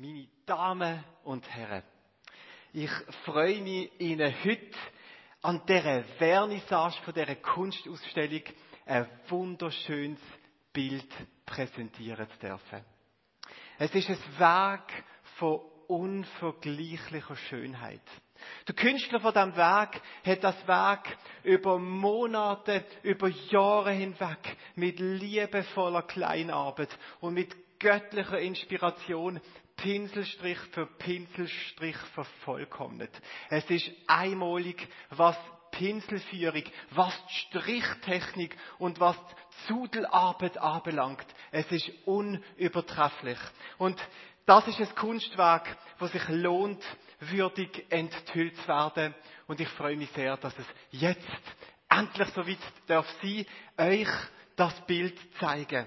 meine Damen und Herren, ich freue mich, Ihnen heute an dieser Vernissage von dieser Kunstausstellung ein wunderschönes Bild präsentieren zu dürfen. Es ist ein Werk von unvergleichlicher Schönheit. Der Künstler von diesem Werk hat das Werk über Monate, über Jahre hinweg mit liebevoller Kleinarbeit und mit göttlicher Inspiration Pinselstrich für Pinselstrich vervollkommnet. Es ist einmalig, was Pinselführung, was die Strichtechnik und was die Zudelarbeit anbelangt. Es ist unübertrefflich. Und das ist ein Kunstwerk, das sich lohnt, würdig enthüllt zu werden. Und ich freue mich sehr, dass es jetzt endlich so weit darf sein, euch das Bild zeigen.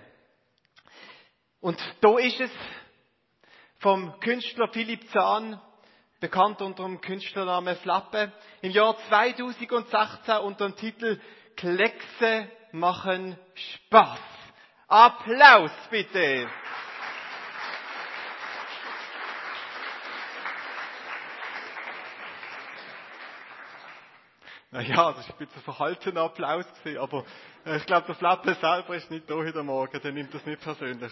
Und da ist es vom Künstler Philipp Zahn, bekannt unter dem Künstlernamen Flappe, im Jahr 2016 unter dem Titel Kleckse machen Spaß. Applaus bitte! Naja, das ist ein bisschen verhaltener Applaus gewesen, aber äh, ich glaube, der Flappe selber ist nicht da heute Morgen, der nimmt das nicht persönlich.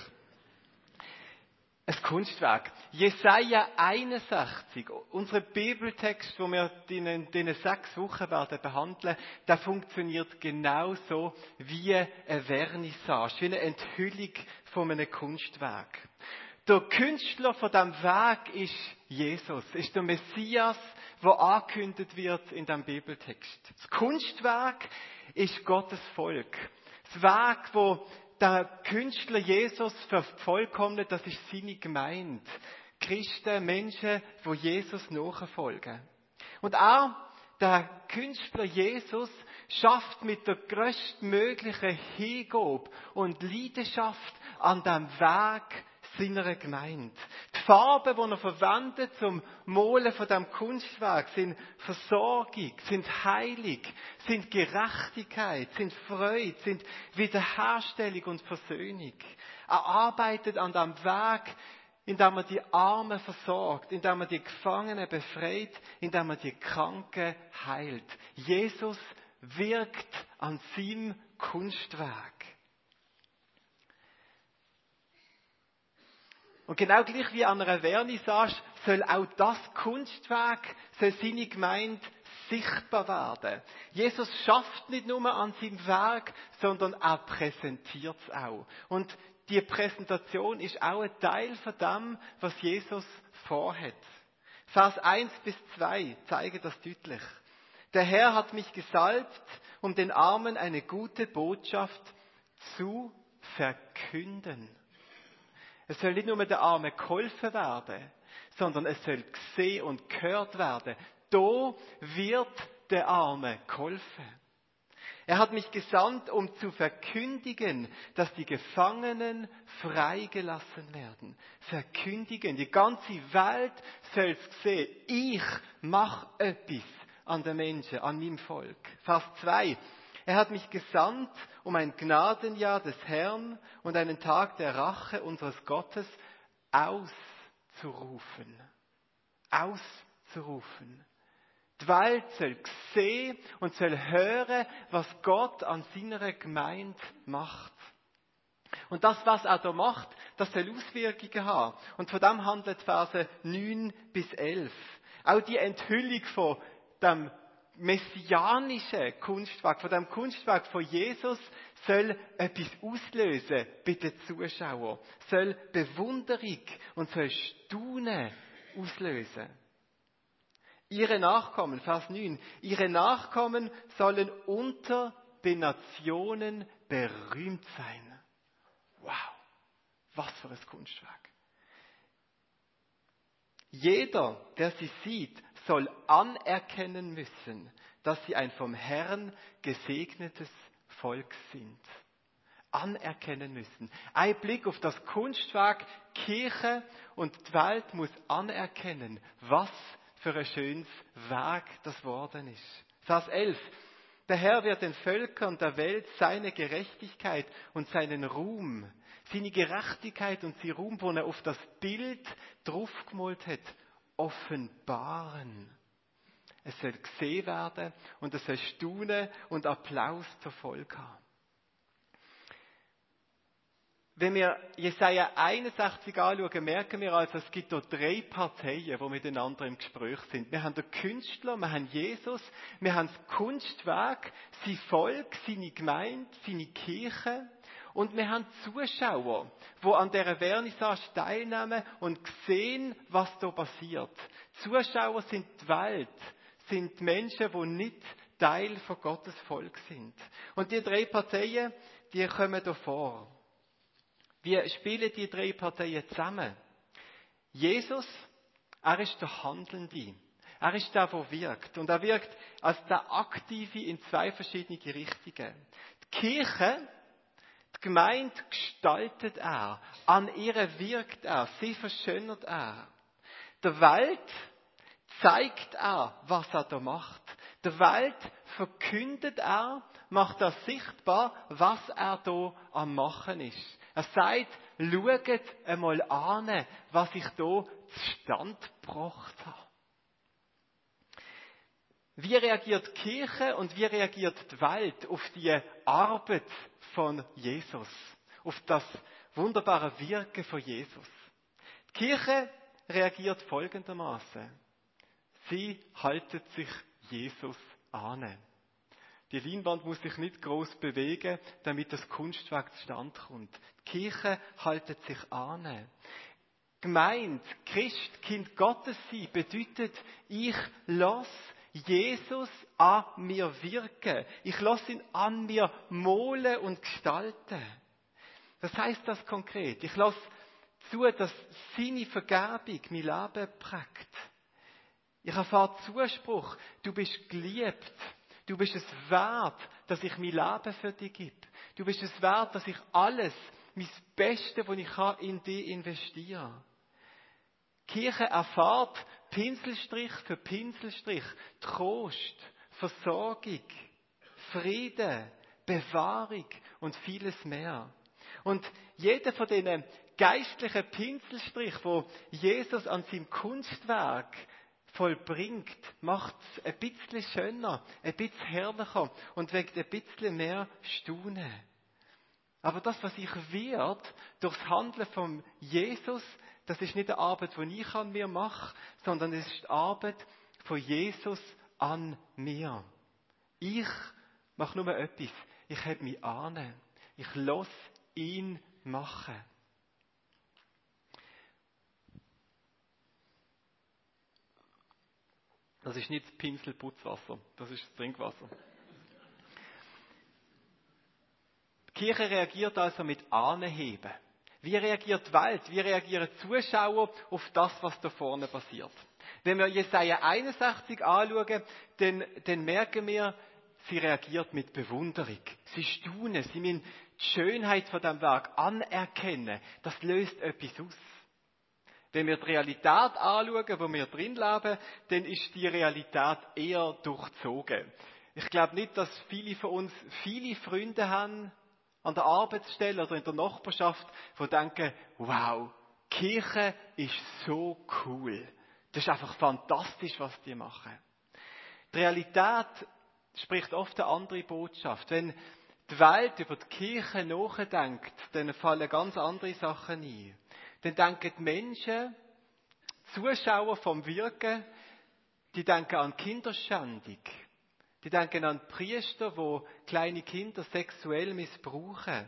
Ein Kunstwerk. Jesaja 61, unser Bibeltext, wo wir in den sechs Wochen werden behandeln, der funktioniert genauso wie eine Vernissage, wie eine Enthüllung von einem Kunstwerk. Der Künstler von diesem Werk ist Jesus, ist der Messias, der angekündigt wird in dem Bibeltext. Das Kunstwerk ist Gottes Volk. Das Werk, wo der Künstler Jesus vervollkommnet, das ist seine Gemeinde. Christen, Menschen, wo Jesus nachfolgen. Und auch der Künstler Jesus schafft mit der größtmöglichen Hingabe und Leidenschaft an dem Werk seiner Gemeinde. Farben, die er verwendet zum Malen von dem Kunstwerk, sind Versorgung, sind Heilig, sind Gerechtigkeit, sind Freude, sind Wiederherstellung und Versöhnung. Er arbeitet an dem Werk, indem er die Armen versorgt, indem er die Gefangenen befreit, indem er die Kranken heilt. Jesus wirkt an seinem Kunstwerk. Und genau gleich wie an einer Vernissage soll auch das Kunstwerk, soll seine Gemeinde sichtbar werden. Jesus schafft nicht nur an seinem Werk, sondern er präsentiert es auch. Und die Präsentation ist auch ein Teil von dem, was Jesus vorhat. Vers 1 bis 2 zeigen das deutlich. Der Herr hat mich gesalbt, um den Armen eine gute Botschaft zu verkünden. Es soll nicht nur der Arme geholfen werden, sondern es soll gesehen und gehört werden. Da wird der Arme geholfen. Er hat mich gesandt, um zu verkündigen, dass die Gefangenen freigelassen werden. Verkündigen. Die ganze Welt soll es sehen. Ich mache etwas an den Menschen, an meinem Volk. Vers 2. Er hat mich gesandt, um ein Gnadenjahr des Herrn und einen Tag der Rache unseres Gottes auszurufen. Auszurufen. Welt soll sehen und soll hören, was Gott an seiner Gemeinde macht. Und das, was er da macht, das soll Auswirkungen haben. Und von dem handelt Verse 9 bis 11. Auch die Enthüllung von dem messianische Kunstwerk, von dem Kunstwerk von Jesus, soll etwas auslösen bei den Zuschauern, soll Bewunderung und soll Staunen auslösen. Ihre Nachkommen, Vers 9, ihre Nachkommen sollen unter den Nationen berühmt sein. Wow, was für ein Kunstwerk. Jeder, der sie sieht, soll anerkennen müssen, dass sie ein vom Herrn gesegnetes Volk sind. Anerkennen müssen. Ein Blick auf das Kunstwerk Kirche und die Welt muss anerkennen, was für ein schönes Werk das worden ist. Vers 11. Der Herr wird den Völkern der Welt seine Gerechtigkeit und seinen Ruhm, seine Gerechtigkeit und sein Ruhm, wo er auf das Bild draufgemalt hat, offenbaren. Es soll gesehen werden und es soll Staunen und Applaus zur Folge haben. Wenn wir Jesaja 61 anschauen, merken wir also, es gibt hier drei Parteien, die miteinander im Gespräch sind. Wir haben den Künstler, wir haben Jesus, wir haben das Kunstwerk, sein Volk, seine Gemeinde, seine Kirche und wir haben Zuschauer, die an dieser Vernissage teilnehmen und sehen, was da passiert. Zuschauer sind die Welt, sind Menschen, die nicht Teil von Gottes Volk sind. Und die drei Parteien, die kommen da vor. Wie spielen die drei Parteien zusammen? Jesus, er ist der Handelnde. Er ist der, der wirkt. Und er wirkt als der Aktive in zwei verschiedene Richtungen. Die Kirche, die Gemeinde gestaltet er. An ihr wirkt er. Sie verschönert er. Der Welt zeigt er, was er da macht. Der Welt verkündet er, macht er sichtbar, was er da am Machen ist. Er sagt, schaut einmal an, was ich hier zustande gebracht habe. Wie reagiert die Kirche und wie reagiert die Welt auf die Arbeit von Jesus? Auf das wunderbare Wirken von Jesus? Die Kirche reagiert folgendermaßen. Sie haltet sich Jesus an. Die Leinwand muss sich nicht groß bewegen, damit das Kunstwerk zustande kommt. Die Kirche haltet sich an. Gemeint, Christ, Kind Gottes sein, bedeutet, ich lass Jesus an mir wirken. Ich lass ihn an mir malen und gestalten. Was heißt das konkret? Ich lass zu, dass seine Vergebung mein Leben prägt. Ich erfahre Zuspruch. Du bist geliebt. Du bist es wert, dass ich mein Leben für dich gebe. Du bist es wert, dass ich alles, mein Beste, was ich kann, in dich investiere. Die Kirche erfahrt Pinselstrich für Pinselstrich Trost, Versorgung, Frieden, Bewahrung und vieles mehr. Und jeder von diesen geistlichen Pinselstrich, wo Jesus an seinem Kunstwerk vollbringt, macht es ein bisschen schöner, ein bisschen herrlicher und weckt ein bisschen mehr Staunen. Aber das, was ich wird, durchs Handeln von Jesus, das ist nicht eine Arbeit, die ich an mir mache, sondern es ist die Arbeit von Jesus an mir. Ich mache nur etwas. Ich habe mich an. Ich lasse ihn machen. Das ist nicht das Pinselputzwasser, das ist das Trinkwasser. Die Kirche reagiert also mit Anheben. Wie reagiert die Welt? Wie reagieren Zuschauer auf das, was da vorne passiert? Wenn wir Jesaja 61 anschauen, dann, dann merken wir, sie reagiert mit Bewunderung. Sie staunen, sie müssen die Schönheit von dem Werk anerkennen. Das löst etwas aus. Wenn wir die Realität anschauen, wo wir drin leben, dann ist die Realität eher durchzogen. Ich glaube nicht, dass viele von uns viele Freunde haben an der Arbeitsstelle oder in der Nachbarschaft, die denken, wow, Kirche ist so cool. Das ist einfach fantastisch, was die machen. Die Realität spricht oft eine andere Botschaft. Wenn die Welt über die Kirche nachdenkt, dann fallen ganz andere Sachen ein dann denken die Menschen, Zuschauer vom Wirken, die denken an Kinderschändung. Die denken an Priester, wo kleine Kinder sexuell missbrauchen.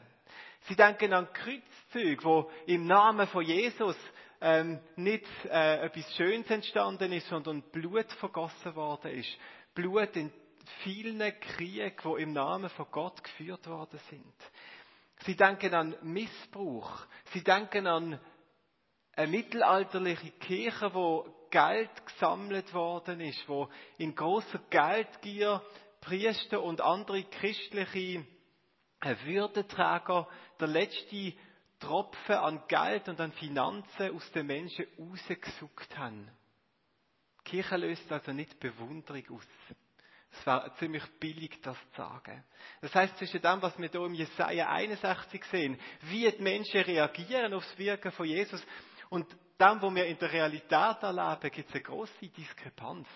Sie denken an Kreuzzüge, wo im Namen von Jesus ähm, nicht äh, etwas Schönes entstanden ist, sondern Blut vergossen worden ist. Blut in vielen Kriegen, wo im Namen von Gott geführt worden sind. Sie denken an Missbrauch. Sie denken an eine mittelalterliche Kirche, wo Geld gesammelt worden ist, wo in großer Geldgier Priester und andere christliche Würdenträger der letzte Tropfen an Geld und an Finanzen aus den Menschen rausgesucht haben. Die Kirche löst also nicht Bewunderung aus, Es wäre ziemlich billig, das zu sagen. Das heißt, zwischen dem, was wir hier im Jesaja 61 sehen, wie die Menschen reagieren aufs Wirken von Jesus und dem, was wir in der Realität erleben, gibt es eine große Diskrepanz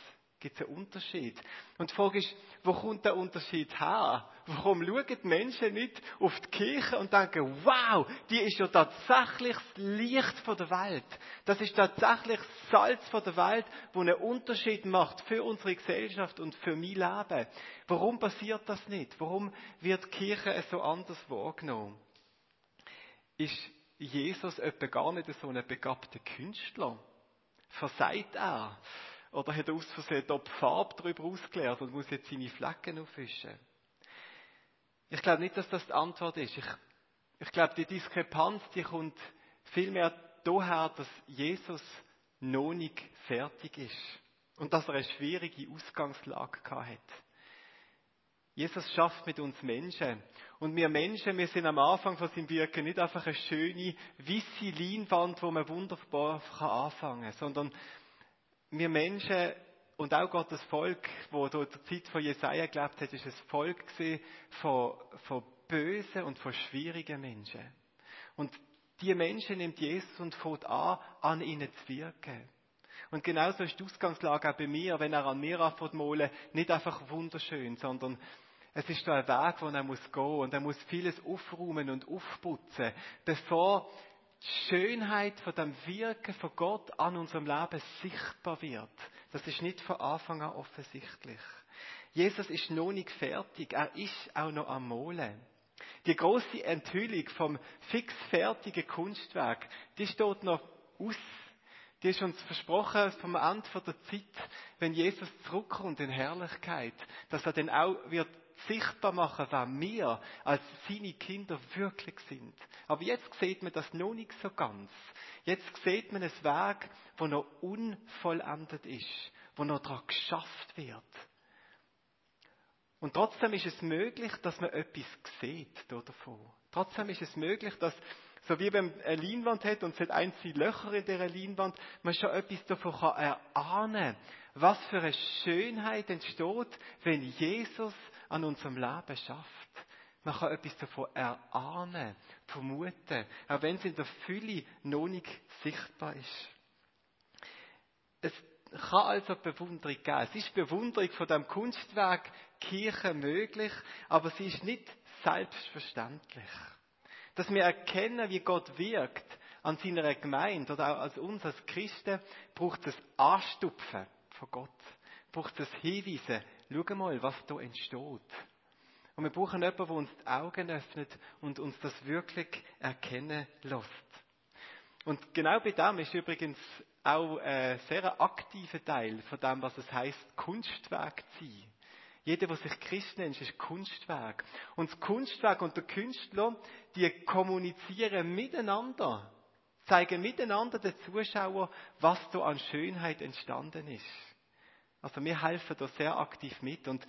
gibt es einen Unterschied. Und die Frage ist, wo kommt der Unterschied her? Warum schauen die Menschen nicht auf die Kirche und denken, wow, die ist ja tatsächlich das Licht von der Welt. Das ist tatsächlich das Salz von der Welt, wo einen Unterschied macht für unsere Gesellschaft und für mein Leben. Warum passiert das nicht? Warum wird die Kirche so anders wahrgenommen? Ist Jesus etwa gar nicht so ein begabter Künstler? Versagt er? Oder hat er aus Versehen die Farbe darüber ausgeleert und muss jetzt seine Flecken aufwischen? Ich glaube nicht, dass das die Antwort ist. Ich, ich glaube, die Diskrepanz, die kommt vielmehr daher, dass Jesus noch nicht fertig ist. Und dass er eine schwierige Ausgangslage hat. Jesus schafft mit uns Menschen. Und wir Menschen, wir sind am Anfang von seinem Wirken nicht einfach eine schöne, weisse Leinwand, wo man wunderbar anfangen kann, sondern wir Menschen und auch Gottes Volk, wo der Zeit von Jesaja gelebt hat, ist ein Volk von, von bösen und von schwierigen Menschen. Und die Menschen nimmt Jesus und fängt an, an ihnen zu wirken. Und genauso ist die Ausgangslage auch bei mir, wenn er an mir anfängt malen, nicht einfach wunderschön, sondern es ist da ein Weg, wo er muss gehen und er muss vieles aufräumen und aufputzen, bevor die Schönheit von dem Wirken von Gott an unserem Leben sichtbar wird. Das ist nicht von Anfang an offensichtlich. Jesus ist noch nicht fertig, er ist auch noch am Molen. Die große Enthüllung vom fix fertigen Kunstwerk, die steht noch aus. Die ist uns versprochen vom Ende der Zeit, wenn Jesus zurückkommt in Herrlichkeit, dass er dann auch wird sichtbar machen, wer wir als seine Kinder wirklich sind. Aber jetzt sieht man das noch nicht so ganz. Jetzt sieht man ein Werk, das noch unvollendet ist, wo noch daran geschafft wird. Und trotzdem ist es möglich, dass man etwas sieht davon. Trotzdem ist es möglich, dass, so wie wenn man eine Leinwand hat und es hat einzelne Löcher in dieser Leinwand, man schon etwas davon kann erahnen was für eine Schönheit entsteht, wenn Jesus an unserem Leben schafft. Man kann etwas davon erahnen, vermuten, auch wenn es in der Fülle noch nicht sichtbar ist. Es kann also Bewunderung geben. Es ist Bewunderung von dem Kunstwerk Kirche möglich, aber sie ist nicht selbstverständlich. Dass wir erkennen, wie Gott wirkt an seiner Gemeinde oder auch als uns als Christen, braucht es Anstupfen von Gott. Braucht es Hinweise, schau mal, was da entsteht. Und wir brauchen jemanden, der uns die Augen öffnet und uns das wirklich erkennen lässt. Und genau bei dem ist übrigens auch ein sehr aktiver Teil von dem, was es heißt, Kunstwerk zu sein. Jeder, der sich Christ nennt, ist Kunstwerk. Und das Kunstwerk und der Künstler, die kommunizieren miteinander, zeigen miteinander den Zuschauer, was da an Schönheit entstanden ist. Also wir helfen da sehr aktiv mit und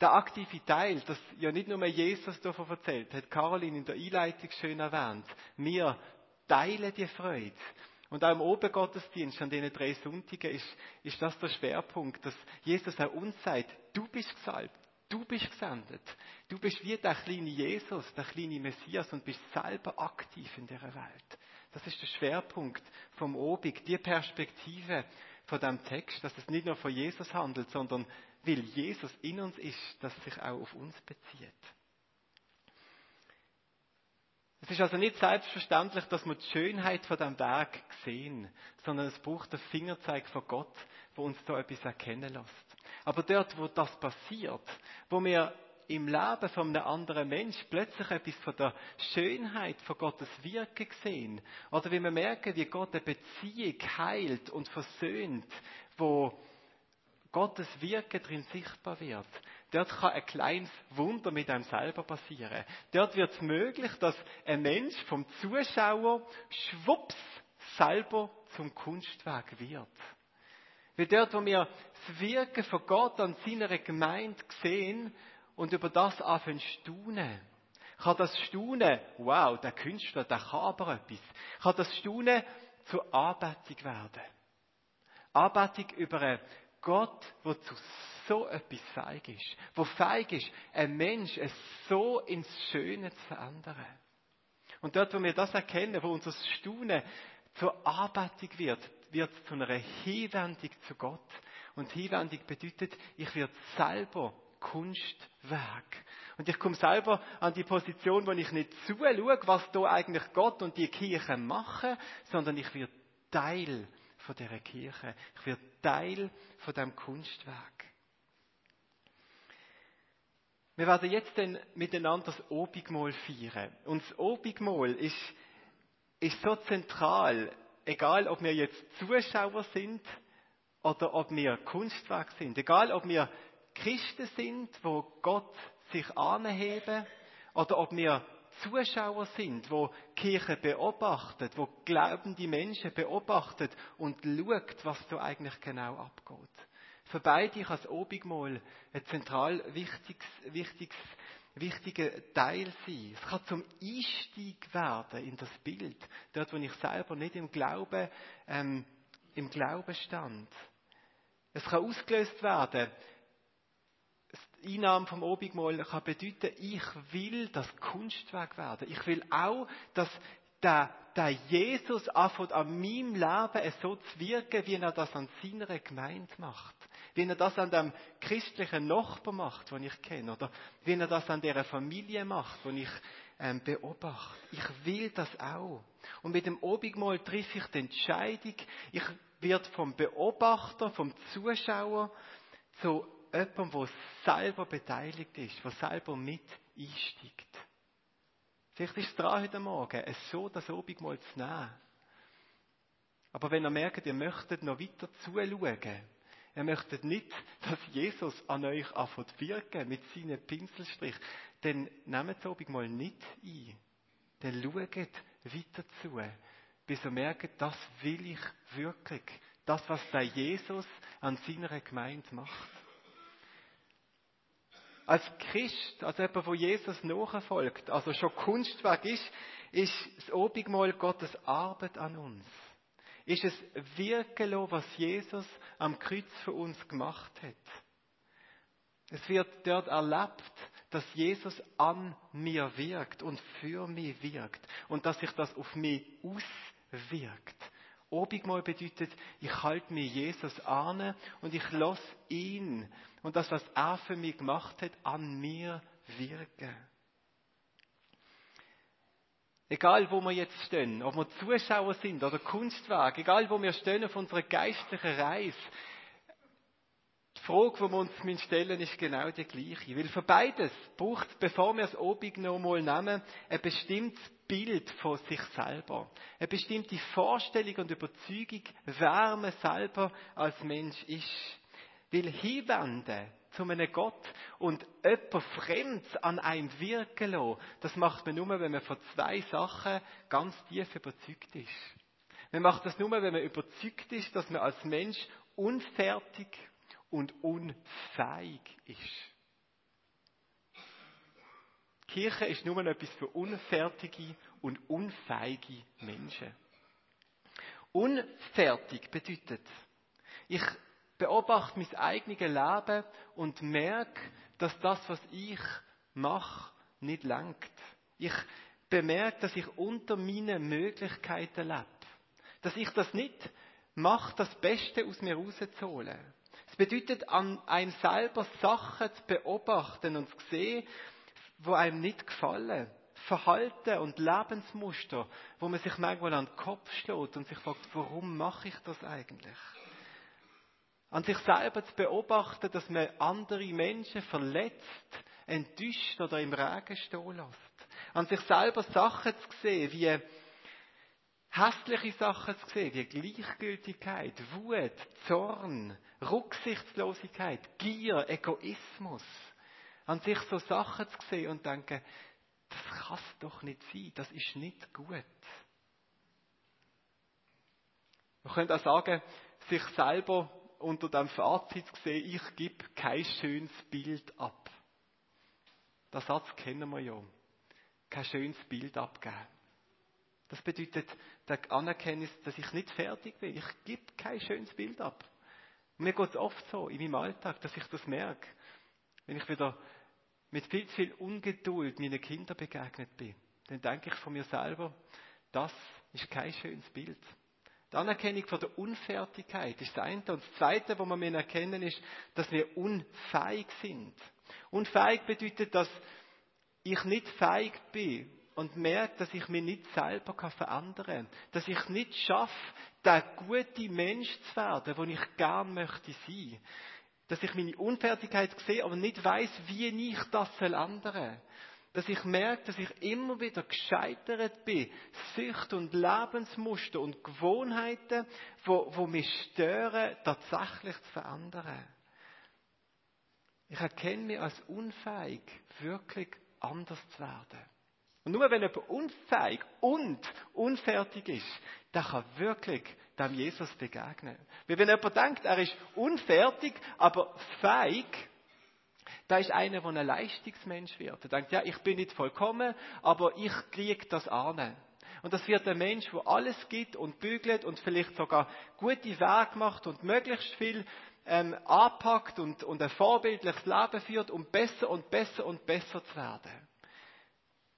der aktive Teil, das ja nicht nur Jesus davon erzählt, hat Caroline in der Einleitung schön erwähnt. Wir teilen die Freude. Und auch im Obergottesdienst an diesen drei Sonntagen ist, ist das der Schwerpunkt, dass Jesus auch uns sagt, du bist gesalbt, du bist gesendet. Du bist wie der kleine Jesus, der kleine Messias und bist selber aktiv in dieser Welt. Das ist der Schwerpunkt vom Obig, die Perspektive, von dem Text, dass es nicht nur von Jesus handelt, sondern weil Jesus in uns ist, dass sich auch auf uns bezieht. Es ist also nicht selbstverständlich, dass wir die Schönheit von dem Werk sehen, sondern es braucht den Fingerzeig von Gott, wo uns da etwas erkennen lässt. Aber dort, wo das passiert, wo wir im Leben von einem anderen Mensch plötzlich etwas von der Schönheit von Gottes Wirken sehen. Oder wie wir merken, wie Gott eine Beziehung heilt und versöhnt, wo Gottes Wirken drin sichtbar wird. Dort kann ein kleines Wunder mit einem selber passieren. Dort wird es möglich, dass ein Mensch vom Zuschauer schwupps selber zum Kunstwerk wird. Weil dort, wo wir das Wirken von Gott an seiner Gemeinde sehen, und über das anfangen staunen. Kann das Staunen, wow, der Künstler, der kann aber etwas, kann das Staunen zur Anbetung werden. Anbetung über eine Gott, der zu so etwas feig ist, wo feig ist, ein Mensch es so ins Schöne zu verändern. Und dort, wo wir das erkennen, wo unser Staunen zur Anbetung wird, wird es zu einer Hinwendung zu Gott. Und Hinwendung bedeutet, ich werde selber Kunstwerk. Und ich komme selber an die Position, wo ich nicht zuschaue, was da eigentlich Gott und die Kirche machen, sondern ich werde Teil von dieser Kirche. Ich werde Teil von dem Kunstwerk. Wir werden jetzt dann miteinander das Obigmal feiern. Und das Obigmal ist, ist so zentral, egal ob wir jetzt Zuschauer sind oder ob wir Kunstwerk sind, egal ob wir Christen sind, wo Gott sich anheben, oder ob wir Zuschauer sind, wo Kirche beobachtet, wo glaubende Menschen beobachtet und schaut, was da eigentlich genau abgeht. Für beide kann das Obigmal ein zentral wichtiges, wichtiges, wichtiger Teil sein. Es kann zum Einstieg werden in das Bild, dort, wo ich selber nicht im Glauben, ähm, im Glauben stand. Es kann ausgelöst werden. Einnahme vom Obigmal kann bedeuten, ich will das Kunstwerk werden. Ich will auch, dass der, der Jesus anfängt an meinem Leben so zu wirken, wie er das an seiner Gemeinde macht wie er das an dem christlichen Nachbar macht, den ich kenne, oder wie er das an der Familie macht, die ich ähm, beobachte. Ich will das auch. Und mit dem Obigmal treffe ich die Entscheidung, ich werde vom Beobachter, vom Zuschauer zu jemandem, der selber beteiligt ist, der selber mit einsteigt. Vielleicht ist es dran heute Morgen, es so das Obigmal zu nehmen. Aber wenn ihr merkt, ihr möchtet noch weiter zuschauen, er möchte nicht, dass Jesus an euch anfängt wirken mit seinen Pinselstrich. Dann nehmt obig mal nicht ein. Dann schaut weiter zu, bis ihr merkt, das will ich wirklich. Das, was der Jesus an seiner Gemeinde macht. Als Christ, als jemand, wo Jesus nachfolgt, also schon Kunstwerk ist, ist das Obigmal Gottes Arbeit an uns ist es wirken lassen, was Jesus am Kreuz für uns gemacht hat. Es wird dort erlebt, dass Jesus an mir wirkt und für mich wirkt und dass sich das auf mich auswirkt. Obigmal bedeutet, ich halte mir Jesus an und ich lasse ihn und das, was er für mich gemacht hat, an mir wirken. Egal, wo wir jetzt stehen, ob wir Zuschauer sind oder Kunstwerk, egal, wo wir stehen auf unserer geistlichen Reise, die Frage, die wir uns stellen, ist genau die gleiche. Weil für beides braucht, bevor wir es obig noch mal nehmen, ein bestimmtes Bild von sich selber. Eine bestimmte Vorstellung und Überzeugung, wer man selber als Mensch ist. Weil hinwenden zu einem Gott und jemand Fremdes an einem wirken lassen, das macht man nur, wenn man von zwei Sachen ganz tief überzeugt ist. Man macht das nur, wenn man überzeugt ist, dass man als Mensch unfertig und unfähig ist. Kirche ist nur etwas für unfertige und unfähige Menschen. Unfertig bedeutet, ich beobachte mein eigenes Leben und merke, dass das, was ich mache, nicht langt. Ich bemerke, dass ich unter meinen Möglichkeiten lebe. Dass ich das nicht mache, das Beste aus mir rauszuholen. Es bedeutet, an einem selber Sachen zu beobachten und zu sehen, wo einem nicht gefallen. Verhalten und Lebensmuster, wo man sich manchmal an den Kopf schlägt und sich fragt, warum mache ich das eigentlich? an sich selber zu beobachten, dass man andere Menschen verletzt, enttäuscht oder im Regen stehen lässt. An sich selber Sachen zu sehen, wie hässliche Sachen zu sehen, wie Gleichgültigkeit, Wut, Zorn, Rücksichtslosigkeit, Gier, Egoismus. An sich so Sachen zu sehen und denken, das kann es doch nicht sein, das ist nicht gut. Man könnte auch sagen, sich selber unter dem Fazit gesehen, ich gebe kein schönes Bild ab. Der Satz kennen wir ja. Kein schönes Bild abgeben. Das bedeutet der Anerkenntnis, dass ich nicht fertig bin. Ich gebe kein schönes Bild ab. Mir geht es oft so in meinem Alltag, dass ich das merke. Wenn ich wieder mit viel zu viel Ungeduld meinen Kindern begegnet bin, dann denke ich von mir selber, das ist kein schönes Bild. Die Anerkennung von der Unfertigkeit ist das eine. Und das zweite, was wir erkennen, ist, dass wir unfähig sind. Unfähig bedeutet, dass ich nicht fähig bin und merke, dass ich mich nicht selber verändern kann. Dass ich nicht schaffe, der gute Mensch zu werden, den ich gern möchte sein. Dass ich meine Unfertigkeit sehe, aber nicht weiß, wie ich das ändern soll dass ich merke, dass ich immer wieder gescheitert bin. Sicht und Lebensmuster und Gewohnheiten, wo, wo mich stören, tatsächlich zu verändern. Ich erkenne mich als unfähig, wirklich anders zu werden. Und nur wenn jemand unfähig und unfertig ist, der kann wirklich dem Jesus begegnen. Weil wenn jemand denkt, er ist unfertig, aber feig, da ist einer, der ein Leistungsmensch wird. Er denkt, ja, ich bin nicht vollkommen, aber ich kriege das an. Und das wird ein Mensch, der alles gibt und bügelt und vielleicht sogar gute Wege macht und möglichst viel ähm, anpackt und, und ein vorbildliches Leben führt, um besser und besser und besser zu werden.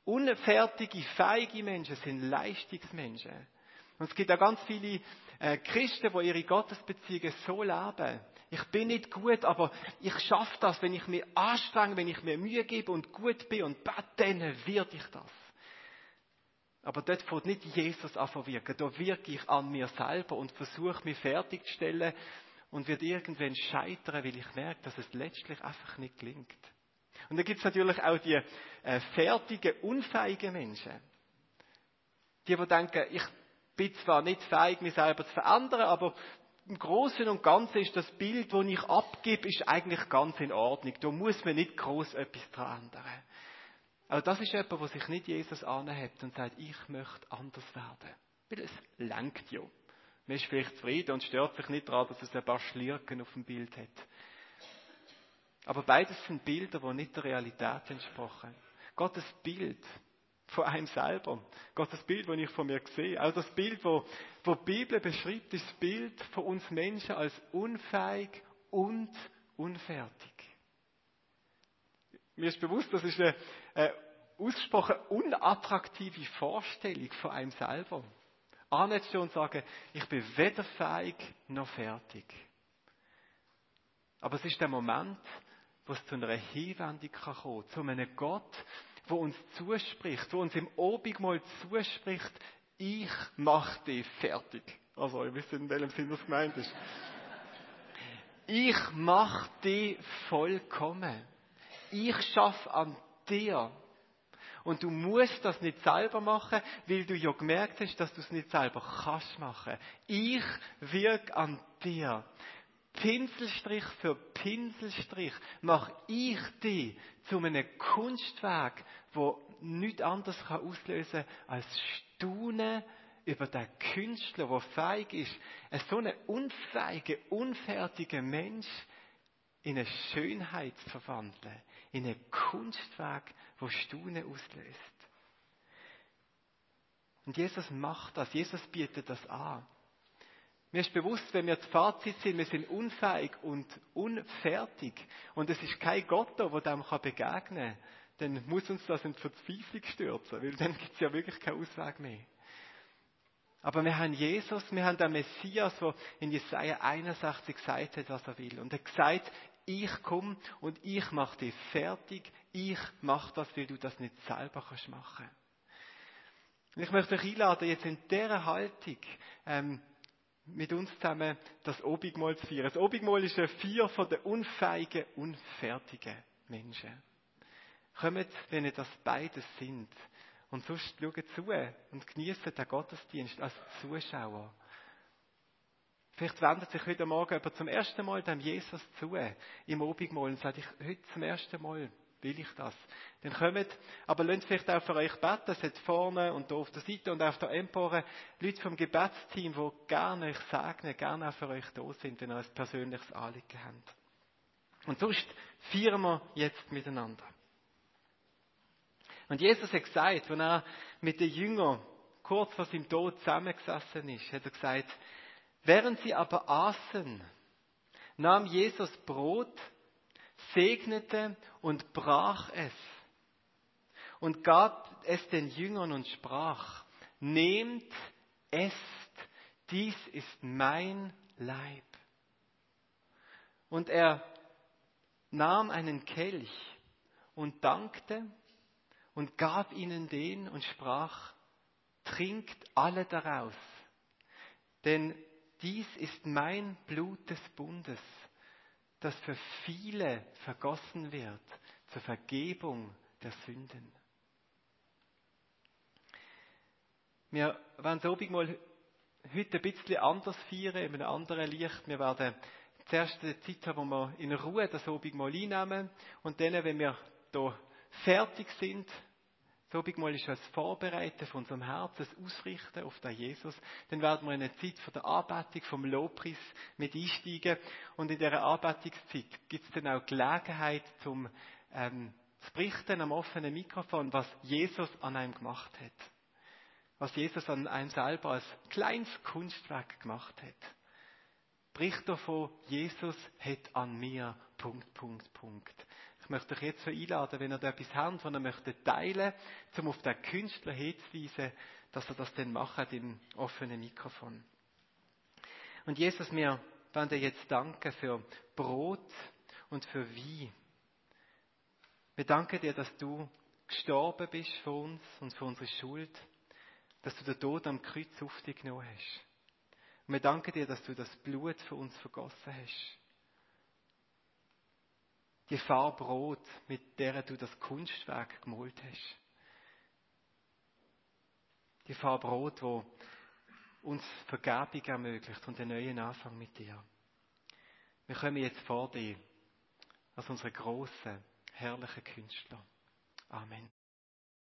Unfertige, feige Menschen sind Leistungsmenschen. Und es gibt auch ganz viele äh, Christen, die ihre Gottesbeziehungen so leben, ich bin nicht gut, aber ich schaffe das, wenn ich mich anstrenge, wenn ich mir Mühe gebe und gut bin und bete, dann werde ich das. Aber dort fängt nicht Jesus an zu wirken. Da wirke ich an mir selber und versuche mich fertigzustellen und wird irgendwann scheitern, weil ich merke, dass es letztlich einfach nicht gelingt. Und dann gibt es natürlich auch die äh, fertigen, unfähigen Menschen. Die, die denken, ich bin zwar nicht fähig, mich selber zu verändern, aber im Großen und Ganzen ist das Bild, das ich abgebe, ist eigentlich ganz in Ordnung. Da muss man nicht groß etwas dran ändern. Aber das ist jemand, der sich nicht Jesus anhebt und sagt, ich möchte anders werden. Weil es lenkt ja. Man ist vielleicht zufrieden und stört sich nicht daran, dass es ein paar Schlirken auf dem Bild hat. Aber beides sind Bilder, die nicht der Realität entsprechen. Gottes Bild von einem selber. Gottes Bild, das ich von mir sehe. Auch das Bild, wo, wo die Bibel beschreibt, ist das Bild von uns Menschen als unfähig und unfertig. Mir ist bewusst, das ist eine, eine ausgesprochen unattraktive Vorstellung von einem selber. Anstehen und sagen, ich bin weder fähig noch fertig. Aber es ist der Moment, wo es zu einer Hinwendung kann kommen, zu einem Gott, wo uns zuspricht, wo uns im Obigmal zuspricht, ich mach dich fertig. Also, ihr wisst, in welchem Sinn das gemeint ist. Ich mach dich vollkommen. Ich schaff an dir. Und du musst das nicht selber machen, weil du ja gemerkt hast, dass du es nicht selber kannst machen. Ich wirke an dir. Pinselstrich für Pinselstrich mache ich dich zu einem Kunstwerk, wo nichts anderes kann auslösen als Staunen über den Künstler, der feig ist, ein so einen unfeigen, unfertigen Mensch in eine Schönheit zu verwandeln, in ein Kunstwerk, wo Staunen auslöst. Und Jesus macht das, Jesus bietet das an. Mir ist bewusst, wenn wir zu Fazit sind, wir sind unfähig und unfertig und es ist kein Gott da, der dem begegnen kann, dann muss uns das in die Verzweiflung stürzen, weil dann gibt es ja wirklich keinen Ausweg mehr. Aber wir haben Jesus, wir haben den Messias, der in Jesaja 61 gesagt hat, was er will. Und er hat gesagt, ich komme und ich mache dich fertig, ich mache das, weil du das nicht selber kannst machen. Und ich möchte euch einladen, jetzt in dieser Haltung ähm, mit uns zusammen das Obigmal zu feiern. Das Obigmal ist ein Vier von den unfähigen, unfertigen Menschen. Kommt, wenn ihr das beides sind. Und sonst schaut zu und genießt den Gottesdienst als Zuschauer. Vielleicht wendet sich heute Morgen jemand zum ersten Mal dem Jesus zu, im Obigmal, und sagt, ich, heute zum ersten Mal will ich das. Dann kommt, aber lasst vielleicht auch für euch beten, es hat vorne und da auf der Seite und auf der Empore Leute vom Gebetsteam, die gerne euch segnen, gerne auch für euch da sind, wenn ihr ein persönliches Anliegen habt. Und sonst feiern wir jetzt miteinander. Und Jesus hat gesagt, wenn er mit den Jüngern kurz vor seinem Tod zusammengesessen ist, hat er gesagt, während sie aber aßen, nahm Jesus Brot, segnete und brach es und gab es den Jüngern und sprach, nehmt, esst, dies ist mein Leib. Und er nahm einen Kelch und dankte und gab ihnen den und sprach, trinkt alle daraus, denn dies ist mein Blut des Bundes, das für viele vergossen wird zur Vergebung der Sünden. Wir werden so mal heute ein bisschen anders feiern, in einem anderen Licht. Wir werden zuerst die Zeit haben, wo wir in Ruhe das Abendmahl einnehmen und dann, wenn wir hier fertig sind, das Abendmahl ist ein Vorbereiten von unserem Herzen, das Ausrichten auf den Jesus. Dann werden wir in eine Zeit von der Anbetung, vom Lobpreis mit einsteigen. Und in dieser Anbetungszeit gibt es dann auch Gelegenheit, zum ähm, zu berichten am offenen Mikrofon, was Jesus an einem gemacht hat was Jesus an einem selber als kleines Kunstwerk gemacht hat. Bricht davon, Jesus hat an mir, Punkt, Punkt, Punkt. Ich möchte euch jetzt so einladen, wenn ihr da etwas habt, was ihr möchtet teilen, um auf den Künstler hinzuweisen, dass er das dann macht im offenen Mikrofon. Und Jesus, wir wollen dir jetzt danken für Brot und für Wein. Wir danken dir, dass du gestorben bist für uns und für unsere Schuld dass du den Tod am Kreuz auf dich genommen hast. Und wir danken dir, dass du das Blut für uns vergossen hast. Die Farbe Rot, mit der du das Kunstwerk gemalt hast. Die Farbe Rot, wo uns Vergebung ermöglicht und einen neuen Anfang mit dir. Wir kommen jetzt vor dir als unsere großen, herrlichen Künstler. Amen.